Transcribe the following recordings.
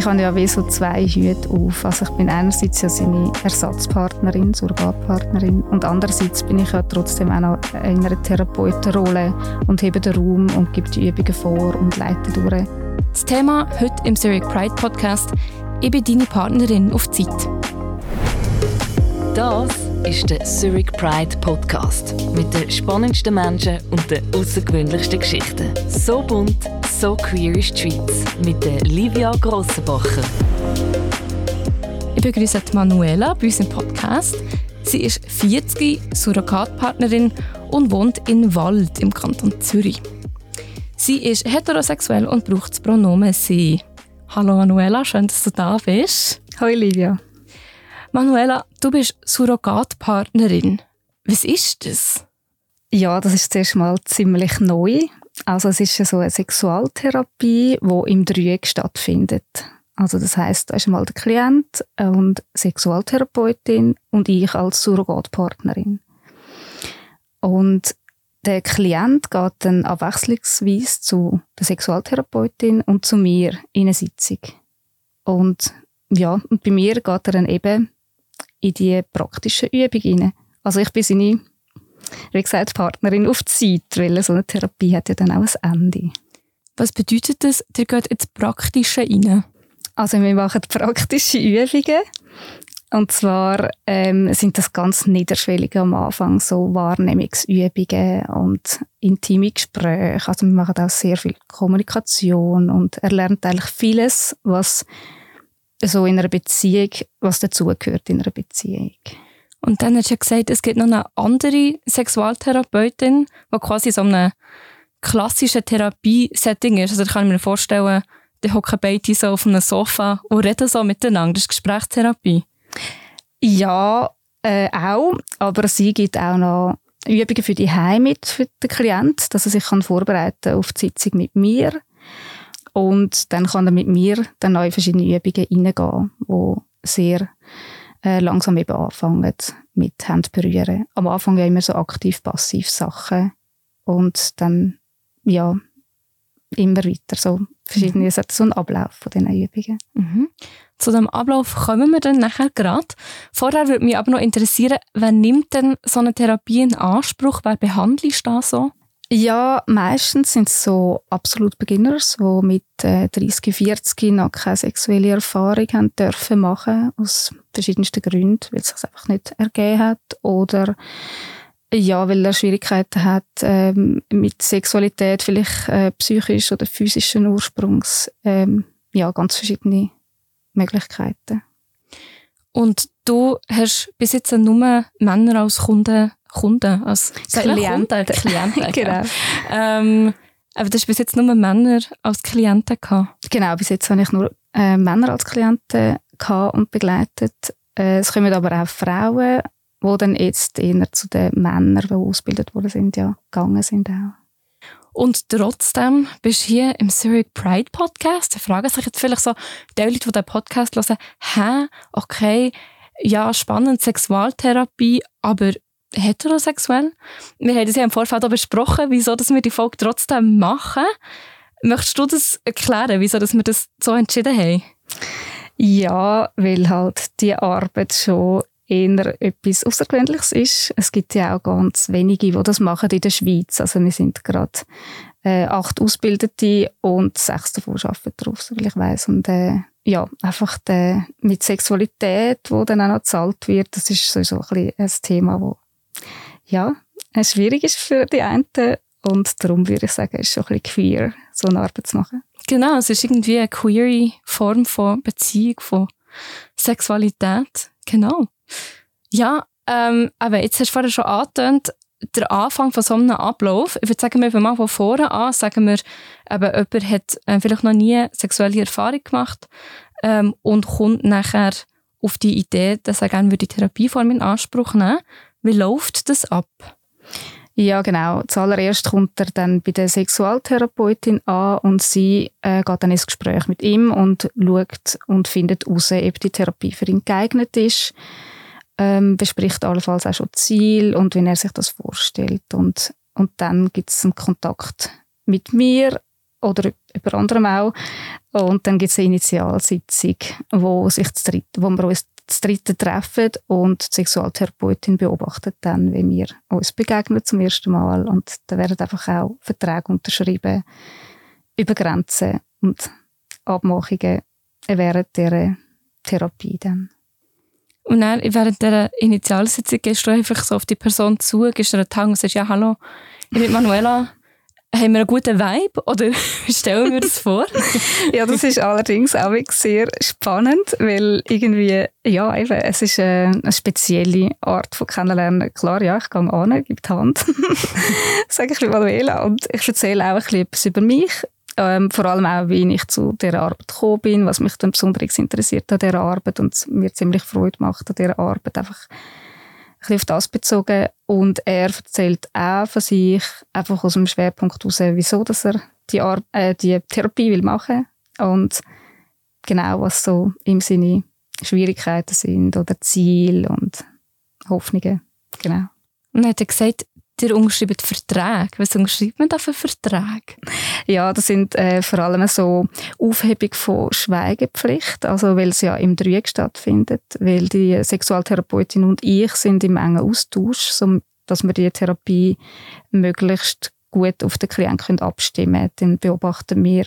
ich habe ja wie so zwei Hüte auf. Also ich bin einerseits ja seine Ersatzpartnerin, Surrogatpartnerin und andererseits bin ich ja trotzdem auch noch in einer Therapeutenrolle und hebe den Raum und gebe die Übungen vor und leite durch. Das Thema heute im Zurich Pride Podcast «Ich bin deine Partnerin auf Zeit». Das ist der Zurich Pride Podcast mit den spannendsten Menschen und den außergewöhnlichsten Geschichten. So bunt, so queer ist die Schweiz mit der Livia Grossenbacher. Ich begrüße Manuela bei uns im Podcast. Sie ist 40, Surrogatpartnerin und wohnt in Wald im Kanton Zürich. Sie ist heterosexuell und braucht das Pronomen sie. Hallo Manuela, schön, dass du da bist. Hallo Livia. Manuela, du bist Surrogatpartnerin. Was ist das? Ja, das ist zuerst mal ziemlich neu. Also es ist so eine Sexualtherapie, die im Dreieck stattfindet. Also das heißt, da ist mal der Klient und Sexualtherapeutin und ich als Surrogatpartnerin. Und der Klient geht dann abwechslungsweise zu der Sexualtherapeutin und zu mir in eine Sitzung. Und ja, und bei mir geht er dann eben in die praktischen Übungen rein. Also ich bin seine, wie gesagt, Partnerin auf Zeit, weil so eine Therapie hat ja dann auch ein Ende. Was bedeutet das, ihr geht ins Praktische rein? Also wir machen praktische Übungen. Und zwar ähm, sind das ganz niederschwellige am Anfang, so Wahrnehmungsübungen und intime Gespräche. Also wir machen auch sehr viel Kommunikation und er lernt eigentlich vieles, was so in einer Beziehung, was dazugehört in einer Beziehung. Und dann hast du ja gesagt, es gibt noch eine andere Sexualtherapeutin, die quasi so einem klassischen Therapiesetting ist. Also da kann ich mir vorstellen, die hocken beide so auf einem Sofa und reden so miteinander. Das ist Gesprächstherapie. Ja, äh, auch. Aber sie gibt auch noch Übungen für die Heim mit für den Klienten, dass er sich kann vorbereiten auf die Sitzung mit mir. Und dann kann er mit mir dann in verschiedene Übungen reingehen, die sehr äh, langsam eben anfangen mit Hand berühren. Am Anfang ja immer so aktiv-passiv Sachen und dann ja immer weiter so verschiedene mhm. so ein Ablauf von diesen Übungen. Mhm. Zu dem Ablauf kommen wir dann nachher gerade. Vorher würde mich aber noch interessieren, wer nimmt denn so eine Therapie in Anspruch? Wer behandelt da so? Ja, meistens sind es so absolut Beginners, die mit äh, 30, 40 noch keine sexuelle Erfahrung haben dürfen machen, aus verschiedensten Gründen, weil es sich einfach nicht ergeben hat oder ja, weil er Schwierigkeiten hat ähm, mit Sexualität, vielleicht äh, psychisch oder physischen Ursprungs. Ähm, ja, ganz verschiedene Möglichkeiten. Und du hast bis jetzt nur Männer als Kunden Kunden, als Klienten. Klienten genau. Ähm, aber du hast bis jetzt nur Männer als Klienten gehabt? Genau, bis jetzt habe ich nur äh, Männer als Klienten gehabt und begleitet. Äh, es kommen aber auch Frauen, die dann jetzt eher zu den Männern, die ausgebildet worden sind, ja, gegangen sind auch. Und trotzdem bist du hier im Zurich Pride Podcast. Da fragen sich jetzt vielleicht so die Leute, die den Podcast hören, hä, okay, ja, spannend, Sexualtherapie, aber heterosexuell. Wir haben das ja im Vorfeld auch besprochen, wieso dass wir die Folge trotzdem machen. Möchtest du das erklären, wieso dass wir das so entschieden haben? Ja, weil halt die Arbeit schon eher etwas Außergewöhnliches ist. Es gibt ja auch ganz wenige, die das machen in der Schweiz. Also wir sind gerade äh, acht Ausgebildete und sechs davon arbeiten drauf, so wie ich weiss. Und äh, ja, einfach der, mit Sexualität, wo dann auch noch gezahlt wird, das ist so ein, ein Thema, wo ja, schwierig ist für die einen und darum würde ich sagen, es ist schon ein bisschen queer, so eine Arbeit zu machen. Genau, es ist irgendwie eine queere Form von Beziehung, von Sexualität. Genau. Ja, ähm, aber jetzt hast du vorher schon angetönt, der Anfang von so einem Ablauf, ich würde sagen, wir fangen mal von vorne an, sagen wir, eben, jemand hat äh, vielleicht noch nie sexuelle Erfahrung gemacht ähm, und kommt nachher auf die Idee, dass er gerne die Therapieform in Anspruch nehmen würde. Wie läuft das ab? Ja, genau. Zuallererst kommt er dann bei der Sexualtherapeutin an und sie äh, geht dann ins Gespräch mit ihm und schaut und findet heraus, ob die Therapie für ihn geeignet ist. Ähm, bespricht allenfalls auch schon Ziel und wie er sich das vorstellt. Und, und dann gibt es einen Kontakt mit mir oder über anderem auch. Und dann gibt es eine Initialsitzung, wo, sich das dritte, wo wir uns das dritte treffen und die Sexualtherapeutin beobachtet dann, wie wir uns begegnen zum ersten Mal. Und da werden einfach auch Verträge unterschrieben über Grenzen und Abmachungen während dieser Therapie dann. Und dann, während dieser Initialsitzung gehst du einfach so auf die Person zu, gehst du einen Tag und sagst, ja, hallo, ich bin Manuela, haben wir einen guten Vibe oder stellen wir das vor? ja, das ist allerdings auch sehr spannend, weil irgendwie, ja, eben, es ist eine, eine spezielle Art von Kennenlernen. Klar, ja, ich gehe an, gebe die Hand, sage ich Manuela und ich erzähle auch ein bisschen etwas über mich. Ähm, vor allem auch, wie ich zu dieser Arbeit gekommen bin, was mich dann besonders interessiert an dieser Arbeit und mir ziemlich Freude macht an dieser Arbeit, einfach bisschen auf das bezogen. Und er erzählt auch von sich, einfach aus dem Schwerpunkt heraus, wieso dass er die, Ar äh, die Therapie will machen und genau, was so im Sinne Schwierigkeiten sind oder Ziele und Hoffnungen. Genau. Und er hat gesagt, ihr unterschreibt Verträge. Was unterschreibt man da für Verträge? Ja, das sind äh, vor allem so Aufhebung von Schweigepflicht, also weil es ja im Dreieck stattfindet, weil die Sexualtherapeutin und ich sind im engen Austausch, so dass wir die Therapie möglichst gut auf den Klienten abstimmen können. Dann beobachten wir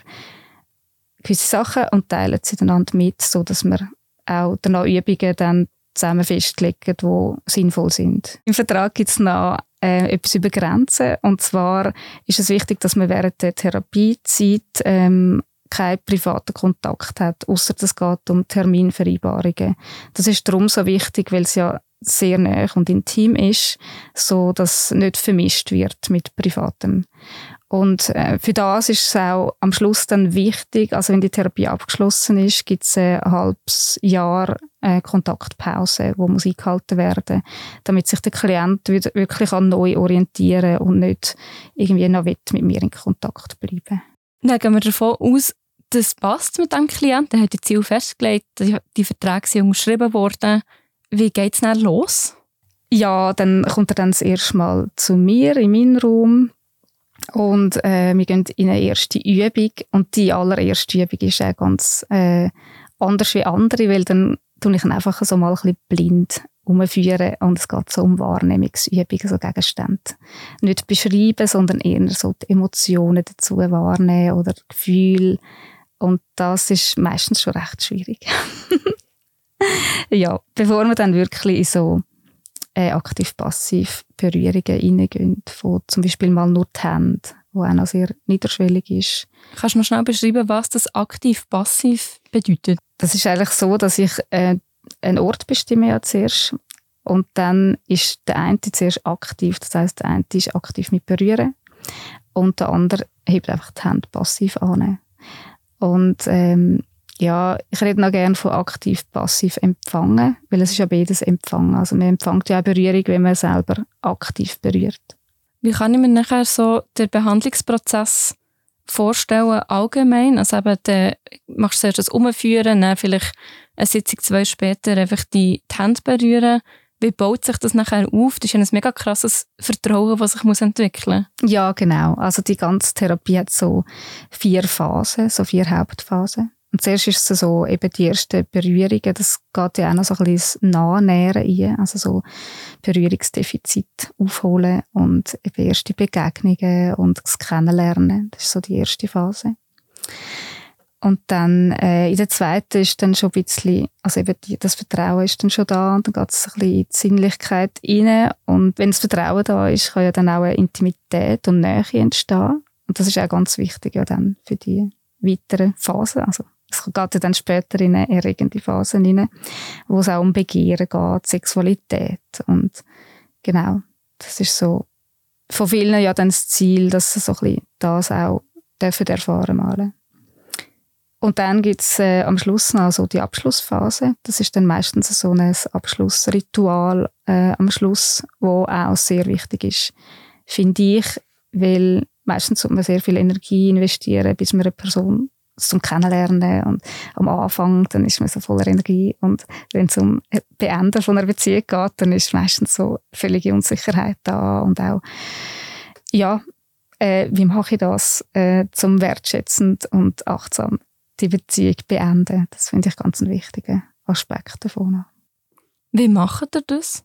gewisse Sachen und teilen sie einander mit, so dass wir auch danach Übungen dann zusammen festlegen, die sinnvoll sind. Im Vertrag gibt es noch äh, etwas über Grenzen. Und zwar ist es wichtig, dass man während der Therapiezeit ähm, keinen privaten Kontakt hat, außer es geht um Terminvereinbarungen. Das ist darum so wichtig, weil es ja sehr nah und intim ist, so dass nicht vermischt wird mit Privatem. Und äh, für das ist es auch am Schluss dann wichtig, also wenn die Therapie abgeschlossen ist, gibt es ein halbes Jahr äh, Kontaktpause, wo muss eingehalten werden, damit sich der Klient wirklich an neu orientieren und nicht irgendwie noch mit mir in Kontakt bleiben. Dann gehen wir davon aus, das passt mit dem Klienten. Er hat die Ziel festgelegt, die Verträge sind unterschrieben worden. Wie geht es dann los? Ja, dann kommt er dann das erste Mal zu mir in meinen Raum und äh, wir gehen in eine erste Übung. Und die allererste Übung ist auch ganz äh, anders wie andere, weil dann tue ich ihn einfach so mal ein bisschen blind umführen und es geht so um Wahrnehmungsübungen, so Gegenstände. Nicht beschreiben, sondern eher so die Emotionen dazu wahrnehmen oder Gefühle. Und das ist meistens schon recht schwierig. ja, bevor wir dann wirklich in so äh, aktiv-passiv Berührungen reingehen, von zum Beispiel mal nur die Hände, wo auch noch sehr niederschwellig ist. Kannst du mal schnell beschreiben, was das aktiv-passiv bedeutet? Das ist eigentlich so, dass ich äh, einen Ort bestimme ja zuerst und dann ist der eine zuerst aktiv, das heißt der eine ist aktiv mit Berühren und der andere hebt einfach die Hände passiv an. Und ähm, ja, ich rede noch gerne von aktiv-passiv empfangen, weil es ist ja beides empfangen. Also man empfängt ja auch Berührung, wenn man selber aktiv berührt. Wie kann ich mir nachher so den Behandlungsprozess vorstellen, allgemein? Also eben, dann machst du zuerst das Umführen, dann vielleicht eine Sitzung zwei später einfach die, die Hände berühren. Wie baut sich das nachher auf? Das ist ein mega krasses Vertrauen, das sich entwickeln muss. Ja, genau. Also die ganze Therapie hat so vier Phasen, so vier Hauptphasen. Und zuerst ist es so, eben die ersten Berührungen, das geht ja auch noch so ein bisschen Nahennähren ein, also so Berührungsdefizit aufholen und eben erste Begegnungen und das Kennenlernen, das ist so die erste Phase. Und dann äh, in der zweiten ist dann schon ein bisschen, also eben die, das Vertrauen ist dann schon da und dann geht es ein bisschen in die Sinnlichkeit rein. Und wenn das Vertrauen da ist, kann ja dann auch eine Intimität und Nähe entstehen. Und das ist auch ganz wichtig ja dann für die weiteren Phasen, also es geht dann später in eine erregende Phase rein, wo es auch um Begehren geht, Sexualität. Und genau, das ist so von vielen ja dann das Ziel, dass sie so ein bisschen das auch dürfen erfahren mal. Und dann gibt's äh, am Schluss noch so die Abschlussphase. Das ist dann meistens so ein Abschlussritual äh, am Schluss, wo auch sehr wichtig ist, finde ich, weil meistens muss man sehr viel Energie investieren, bis man eine Person zum Kennenlernen und am Anfang, dann ist man so voller Energie und wenn es um Beenden von einer Beziehung geht, dann ist meistens so völlige Unsicherheit da und auch, ja, äh, wie mache ich das äh, zum wertschätzend und achtsam die Beziehung beenden. Das finde ich ganz einen wichtigen Aspekt davon. Wie macht ihr das?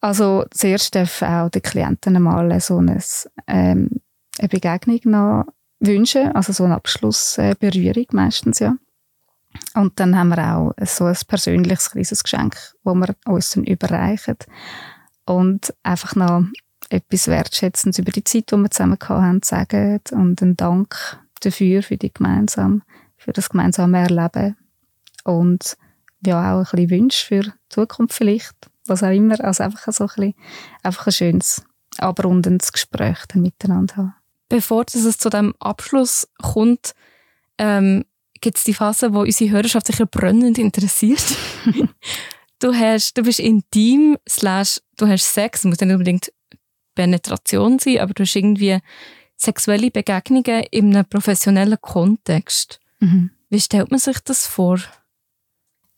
Also zuerst darf auch den Klienten mal so eine, ähm, eine Begegnung wünschen, also so eine Abschlussberührung meistens, ja. Und dann haben wir auch so ein persönliches kleines Geschenk, das wir uns dann überreichen. Und einfach noch etwas Wertschätzendes über die Zeit, die wir zusammen haben, sagen und einen Dank dafür, für, die gemeinsam, für das gemeinsame Erleben. Und ja, auch ein bisschen Wünsche für die Zukunft vielleicht, was auch immer. Also einfach so ein bisschen, einfach ein schönes, abrundendes Gespräch dann miteinander haben. Bevor es zu dem Abschluss kommt, ähm, gibt es die Phase, wo unsere Hörerschaft sich brennend interessiert. du, hast, du bist intim, slash, du hast Sex, muss nicht unbedingt Penetration sein, aber du hast irgendwie sexuelle Begegnungen in einem professionellen Kontext. Mhm. Wie stellt man sich das vor?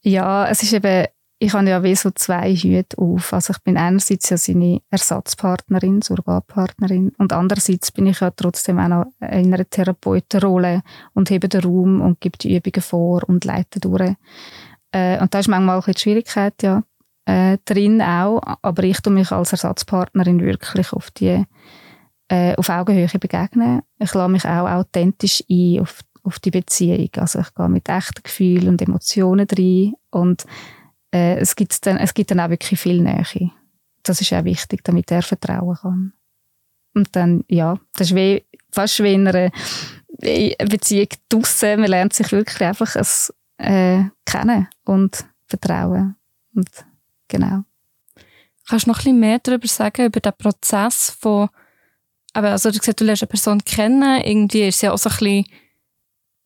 Ja, es ist eben, ich habe ja wie so zwei Hüte auf. Also ich bin einerseits ja seine Ersatzpartnerin, Surrogatpartnerin und andererseits bin ich ja trotzdem auch noch in einer Therapeutenrolle und hebe den Raum und gebe die Übungen vor und leite durch. Äh, und da ist manchmal auch die Schwierigkeit ja äh, drin auch, aber ich tue mich als Ersatzpartnerin wirklich auf die äh, auf Augenhöhe begegnen. Ich lasse mich auch authentisch ein auf, auf die Beziehung. Also ich gehe mit echten Gefühlen und Emotionen rein und äh, es, gibt dann, es gibt dann auch wirklich viel Nähe. Das ist auch wichtig, damit er vertrauen kann. Und dann, ja, das ist wie, fast wie in einer Beziehung draussen. Man lernt sich wirklich einfach es, äh, kennen und vertrauen. Und genau. Kannst du noch ein bisschen mehr darüber sagen, über den Prozess von, aber also du gesagt, du lernst eine Person kennen, irgendwie ist es ja auch so ein bisschen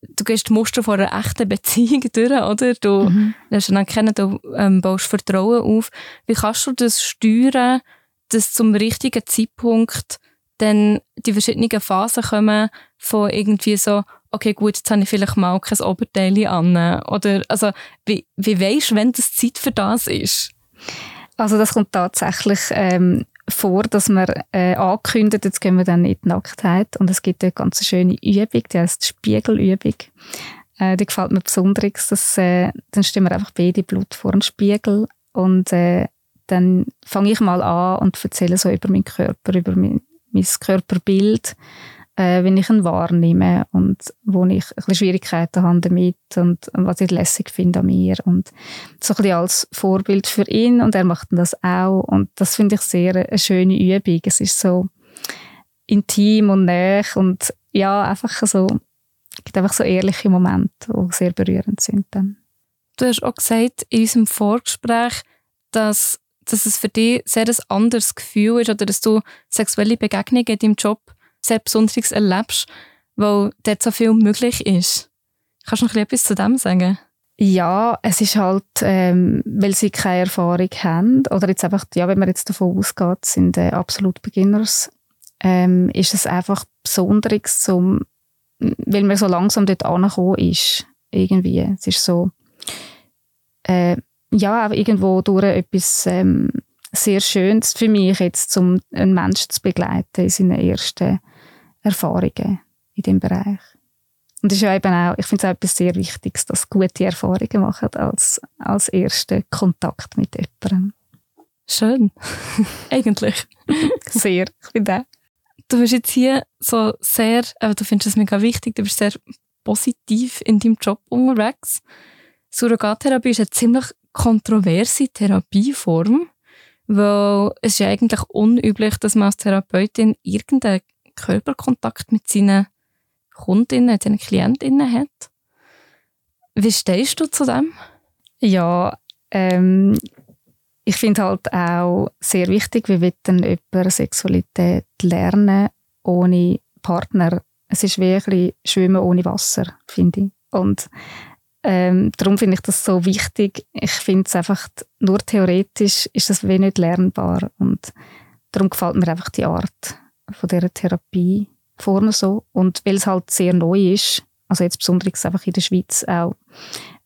du gehst die Muster von einer echten Beziehung durch, oder? Du mhm. lernst ihn kennen, du ähm, baust Vertrauen auf. Wie kannst du das steuern, dass zum richtigen Zeitpunkt dann die verschiedenen Phasen kommen von irgendwie so, okay, gut, jetzt habe ich vielleicht mal kein Oberteil an. Oder, also, wie, wie weisst du, wenn das Zeit für das ist? Also, das kommt tatsächlich ähm, vor, dass man äh, ankündigt, jetzt gehen wir dann in die Nacktheit. Und es gibt eine ganz schöne Übung, die heißt Spiegelübung. Äh, die gefällt mir besonders. Dass, äh, dann stehen wir einfach beide Blut vor dem Spiegel und äh, dann fange ich mal an und erzähle so über meinen Körper, über mein, mein Körperbild äh, wenn ich ihn wahrnehme und wo ich ein bisschen Schwierigkeiten habe damit und, was ich lässig finde an mir und so ein bisschen als Vorbild für ihn und er macht das auch und das finde ich sehr eine schöne Übung. Es ist so intim und näher und ja, einfach so, gibt einfach so ehrliche Momente, die sehr berührend sind dann. Du hast auch gesagt in unserem Vorgespräch, dass, dass es für dich sehr ein anderes Gefühl ist oder dass du sexuelle Begegnungen in deinem Job sehr Besonderes erlebst, weil dort so viel möglich ist. Kannst du noch etwas zu dem sagen? Ja, es ist halt, ähm, weil sie keine Erfahrung haben, oder jetzt einfach, ja, wenn man jetzt davon ausgeht, sind äh, absolut Beginners, ähm, ist es einfach Besonderes, zum, weil man so langsam dort angekommen ist, irgendwie. Es ist so, äh, ja, irgendwo durch etwas ähm, sehr Schönes für mich jetzt, um einen Menschen zu begleiten in seinen ersten Erfahrungen in dem Bereich. Und das ist ja eben auch, ich finde es auch etwas sehr Wichtiges, dass gute Erfahrungen machen als, als ersten Kontakt mit jemandem. Schön. Eigentlich. sehr, ich finde auch. Du bist jetzt hier so sehr, aber du findest es mega wichtig, du bist sehr positiv in deinem Job unterwegs. Surrogattherapie ist eine ziemlich kontroverse Therapieform, weil es ist ja eigentlich unüblich, dass man als Therapeutin irgendeine Körperkontakt mit seinen Kundinnen, seinen Klientinnen hat. Wie stehst du zu dem? Ja, ähm, ich finde halt auch sehr wichtig, wie wird denn jemand Sexualität lernen ohne Partner. Es ist wie ein bisschen Schwimmen ohne Wasser, finde ich. Und ähm, darum finde ich das so wichtig. Ich finde es einfach, nur theoretisch ist das wie nicht lernbar. Und darum gefällt mir einfach die Art, von dieser Therapieform so. Und weil es halt sehr neu ist, also jetzt besonders einfach in der Schweiz auch,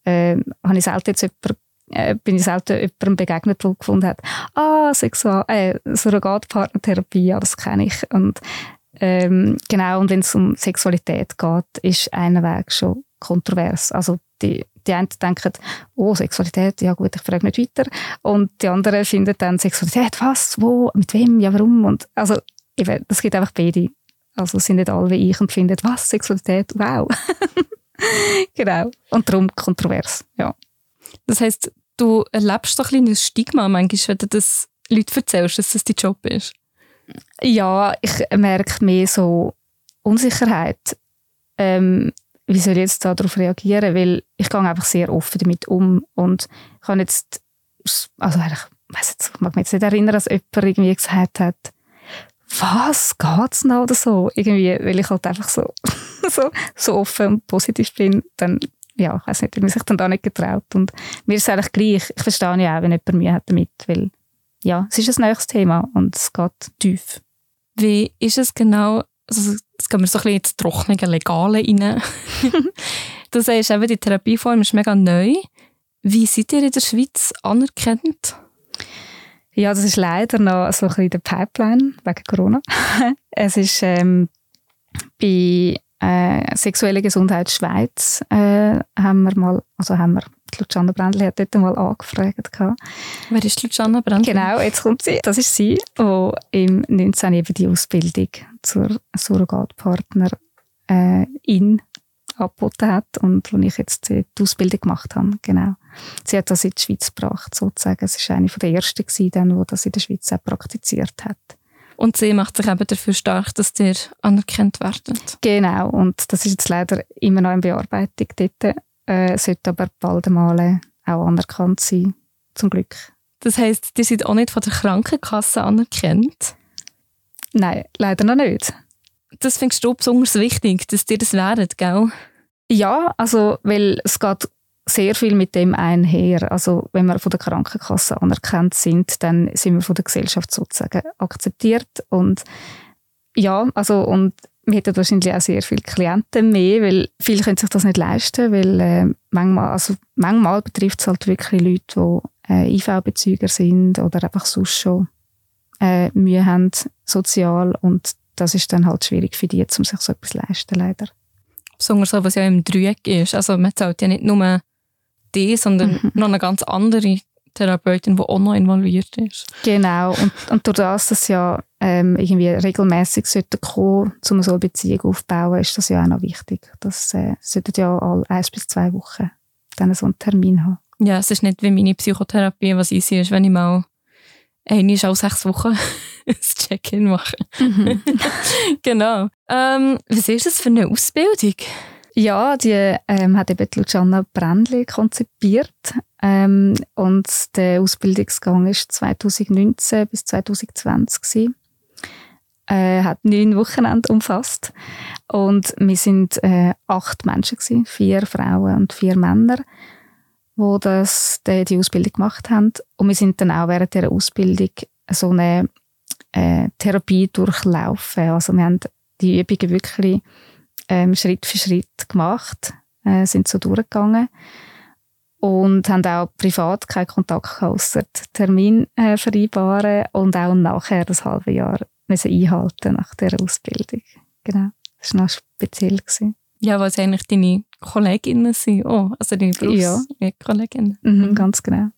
äh, habe ich selten jetzt jemand, äh, bin ich selten jemandem begegnet, der gefunden hat, ah, Sexual, äh, Surrogatpartnertherapie, ja, das kenne ich. Und ähm, genau, und wenn es um Sexualität geht, ist ein Weg schon kontrovers. Also die, die einen denken, oh, Sexualität, ja gut, ich frage nicht weiter. Und die anderen finden dann Sexualität, was, wo, mit wem, ja warum? Und also eben, das gibt einfach beide. Also sind nicht alle wie ich und finden, was, Sexualität, wow. genau. Und darum kontrovers, ja. Das heißt, du erlebst so ein kleines Stigma manchmal, wenn du das Leuten erzählst, dass das dein Job ist. Ja, ich merke mehr so Unsicherheit. Ähm, wie soll ich jetzt darauf reagieren? Weil ich gehe einfach sehr offen damit um und ich kann jetzt, also eigentlich, ich mag mich jetzt nicht erinnern, dass jemand irgendwie gesagt hat, was, geht's noch oder so? Irgendwie, weil ich halt einfach so, so, so offen und positiv bin, dann, ja, ich weiß nicht, man sich dann da nicht getraut. Und mir ist es eigentlich gleich. Ich verstehe ja auch, wenn jemand Mühe hat damit, weil, ja, es ist ein neues Thema und es geht tief. Wie ist es genau, also, jetzt gehen wir so ein bisschen ins trockene Legale rein. du sagst eben, die Therapieform ist mega neu. Wie seid ihr in der Schweiz anerkannt? Ja, das ist leider noch so ein bisschen der Pipeline wegen Corona. es ist ähm, bei äh, sexuelle Gesundheit Schweiz äh, haben wir mal, also haben wir, Luciana Brändli hat dort mal angefragt. Gehabt. Wer ist Luciana Brändli? Genau, jetzt kommt sie. Das ist sie, die im 19 eben die Ausbildung zur Surrogatpartner äh, in angeboten hat und wo ich jetzt die Ausbildung gemacht habe. Genau. Sie hat das in die Schweiz gebracht, sozusagen. Sie war eine der ersten, die das in der Schweiz auch praktiziert hat. Und sie macht sich eben dafür stark, dass ihr anerkannt werdet. Genau, und das ist jetzt leider immer noch in Bearbeitung dort. Äh, sollte aber bald einmal auch anerkannt sein, zum Glück. Das heisst, die sind auch nicht von der Krankenkasse anerkannt? Nein, leider noch nicht. Das findest du besonders wichtig, dass dir das wäret, gell? Ja, also, weil es geht sehr viel mit dem einher. Also, wenn wir von der Krankenkasse anerkannt sind, dann sind wir von der Gesellschaft sozusagen akzeptiert. Und ja, also, und wir hätten wahrscheinlich auch sehr viele Klienten mehr, weil viele können sich das nicht leisten, weil äh, manchmal, also manchmal betrifft es halt wirklich Leute, die äh, IV-Bezüger sind oder einfach sonst schon äh, Mühe haben, sozial. Und das ist dann halt schwierig für die, um sich so etwas leisten, leider. Besonders so, was ja im Dreieck ist. Also man zahlt ja nicht nur die, sondern mhm. noch eine ganz andere Therapeutin, die auch noch involviert ist. Genau. Und, und durch das, dass ja ähm, irgendwie regelmäßig sollte kommen, um so eine Beziehung aufzubauen, ist das ja auch noch wichtig. Das äh, sollte ja alle eins bis zwei Wochen dann so einen Termin haben. Ja, es ist nicht wie meine Psychotherapie, was easy ist, wenn ich mal einmal alle sechs Wochen ein Check-in mache. Mhm. genau. Ähm, was ist das für eine Ausbildung? Ja, die ähm, hat eben Luciana Brändli konzipiert. Ähm, und der Ausbildungsgang ist 2019 bis 2020 gewesen. Äh, hat neun Wochenende umfasst. Und wir sind äh, acht Menschen gewesen, vier Frauen und vier Männer, wo das, die, die Ausbildung gemacht haben. Und wir sind dann auch während der Ausbildung so eine äh, Therapie durchlaufen. Also wir haben die Übungen wirklich ähm, Schritt für Schritt gemacht, äh, sind so durchgegangen und haben auch privat keinen Kontakt gehabt, ausser Termin äh, vereinbaren und auch nachher das halbe Jahr müssen einhalten nach der Ausbildung. Genau, das war noch speziell. Gewesen. Ja, was eigentlich deine Kolleginnen sind, oh, also deine Berufskolleginnen. Ja, mhm, ganz genau.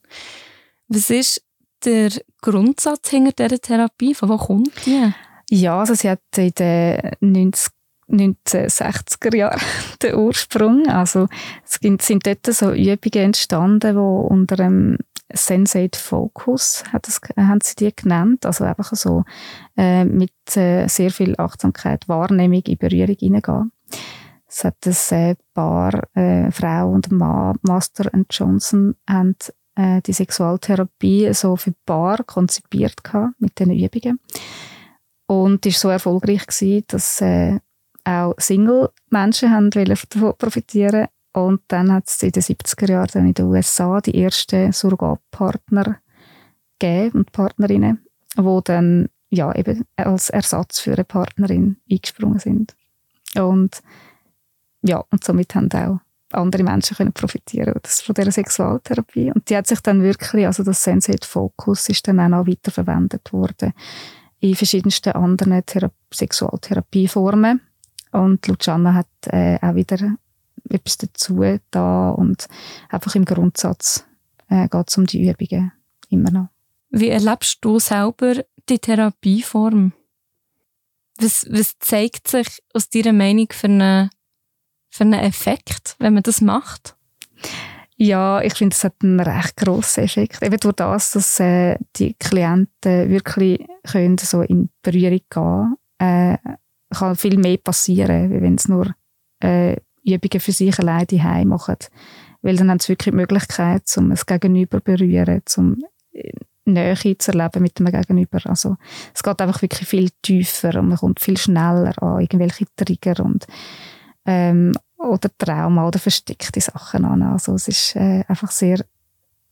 Was ist der Grundsatz hinter dieser Therapie? Von wo kommt die? Ja, also sie hat in den 90 1960er Jahren der Ursprung. Also es sind dort so Übungen entstanden, wo unter dem Sensate Focus hat das, haben sie die genannt. Also einfach so äh, mit äh, sehr viel Achtsamkeit, Wahrnehmung in Berührung hineingehen. Es hat ein äh, Paar, äh, Frau und Mann, Master und Johnson, haben äh, die Sexualtherapie so für Paar konzipiert gehabt, mit diesen Übungen. Und war so erfolgreich gewesen, dass äh, auch Single-Menschen haben davon profitieren und dann hat es in den 70er Jahren in den USA die ersten Surrogatpartner gegeben und Partnerinnen, die dann ja, eben als Ersatz für eine Partnerin eingesprungen sind. Und ja, und somit haben auch andere Menschen können profitieren das von dieser Sexualtherapie. Und die hat sich dann wirklich, also das Sensate Focus ist dann auch noch weiterverwendet worden in verschiedensten anderen Thera Sexualtherapieformen. Und Luciana hat äh, auch wieder etwas dazu da und einfach im Grundsatz äh, geht es um die Übungen immer noch. Wie erlebst du selber die Therapieform? Was, was zeigt sich aus deiner Meinung für einen, für einen Effekt, wenn man das macht? Ja, ich finde, es hat einen recht grossen Effekt. Eben durch das, dass äh, die Klienten wirklich können so in Berührung gehen äh, kann viel mehr passieren, wenn sie nur äh, Übungen für sich alleine daheim machen. Weil dann haben sie wirklich die Möglichkeit, um es Gegenüber zu berühren, um äh, Nähe zu erleben mit dem Gegenüber. Also, es geht einfach wirklich viel tiefer und man kommt viel schneller an irgendwelche Trigger und, ähm, oder Trauma oder versteckte Sachen an. Also, es ist äh, einfach sehr,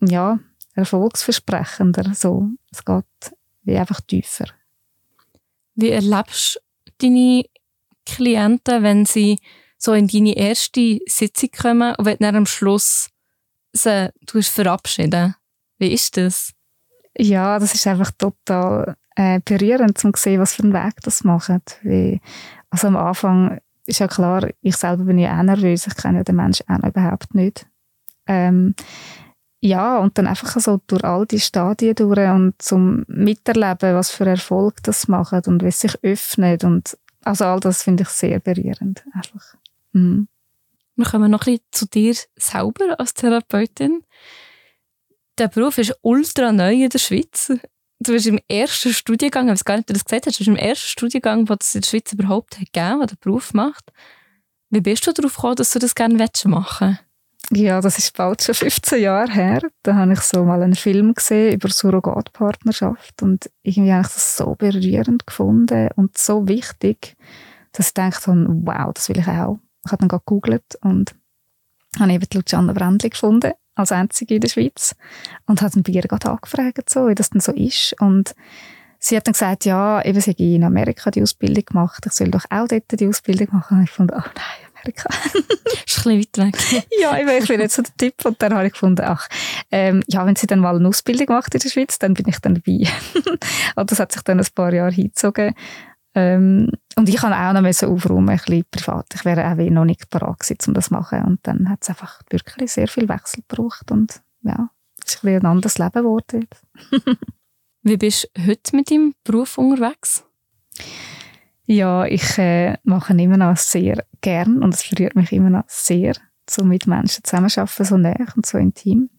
ja, erfolgsversprechender. So, es geht wie einfach tiefer. Wie erlebst du deine Klienten, wenn sie so in deine erste Sitzung kommen und wenn dann am Schluss sie verabschieden? Wie ist das? Ja, das ist einfach total äh, berührend, um zu sehen, was für einen Weg das macht. Wie, also am Anfang ist ja klar, ich selber bin ja auch nervös, ich kenne ja den Menschen auch überhaupt nicht. Ähm, ja, und dann einfach so durch all die Stadien durch und zum Miterleben, was für Erfolg das macht und wie es sich öffnet und also all das finde ich sehr berührend. Einfach. Mhm. Wir kommen noch ein bisschen zu dir selber als Therapeutin der Beruf ist ultra neu in der Schweiz. Du bist im ersten Studiengang, ich weiß gar nicht, ob du das gesagt hast, du bist im ersten Studiengang, wo es in der Schweiz überhaupt hat gegeben, der den Beruf macht. Wie bist du darauf gekommen, dass du das gerne machen Ja, das ist bald schon 15 Jahre her. Da habe ich so mal einen Film gesehen über Surrogatpartnerschaft und irgendwie habe ich das so berührend gefunden und so wichtig, dass ich dachte, wow, das will ich auch. Ich habe dann gegoogelt und habe eben Luciana Brändli gefunden als einzige in der Schweiz und hat bei ihr gerade angefragt, so, wie das denn so ist und sie hat dann gesagt, ja, eben sie hat in Amerika die Ausbildung gemacht, ich soll doch auch dort die Ausbildung machen und ich fand, oh nein, Amerika. ist ein bisschen weit weg. ja, ich bin nicht so der Tipp und dann habe ich gefunden, ach, ähm, ja, wenn sie dann mal eine Ausbildung macht in der Schweiz, dann bin ich dann dabei. und das hat sich dann ein paar Jahre hingezogen ähm, und ich kann auch noch müssen aufräumen, ein bisschen privat. Ich wäre auch noch nicht bereit gewesen, um das zu machen. Und dann hat es einfach wirklich sehr viel Wechsel gebraucht und ja, es ist ein, ein anderes Leben geworden. Wie bist du heute mit deinem Beruf unterwegs? Ja, ich äh, mache immer noch sehr gern und es berührt mich immer noch sehr, so mit Menschen zusammenarbeiten, so näher und so intim.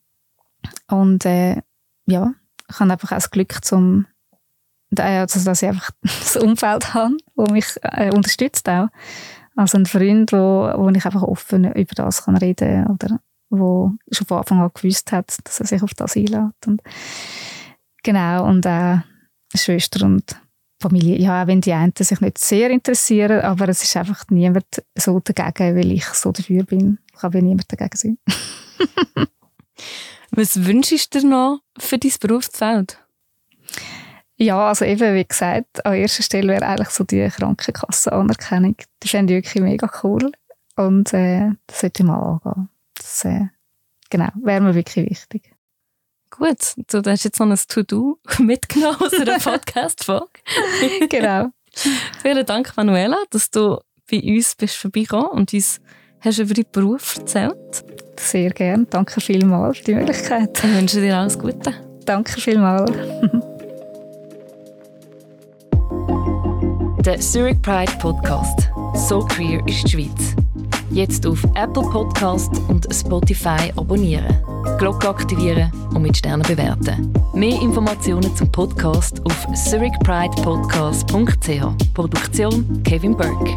Und äh, ja, ich habe einfach auch das Glück, zum also, dass ich einfach das Umfeld habe, das mich äh, unterstützt auch. Also ein Freund, wo, wo ich einfach offen über das kann reden oder wo schon von Anfang an gewusst hat, dass er sich auf das einlädt. Und genau, und auch äh, Schwester und Familie, ja, wenn die einen sich nicht sehr interessieren, aber es ist einfach niemand so dagegen, weil ich so dafür bin. Ich kann niemand dagegen sein. Was wünschst du dir noch für dein Berufsfeld? Ja, also eben, wie gesagt, an erster Stelle wäre eigentlich so die Krankenkassenanerkennung. Die fände ich wirklich mega cool. Und äh, das sollte ich mal angehen. Das, äh, genau, wäre mir wirklich wichtig. Gut, du hast jetzt noch ein To-Do mitgenommen aus einer Podcast-Folge. genau. Vielen Dank, Manuela, dass du bei uns bist vorbeigekommen und uns hast über deinen Beruf erzählt. Sehr gerne. Danke vielmals für die Möglichkeit. Ich wünsche dir alles Gute. Danke vielmals. Der Zurich Pride Podcast. So queer ist die Schweiz. Jetzt auf Apple Podcast und Spotify abonnieren, Glocke aktivieren und mit Sternen bewerten. Mehr Informationen zum Podcast auf zurichpridepodcast.ch. Produktion Kevin Burke.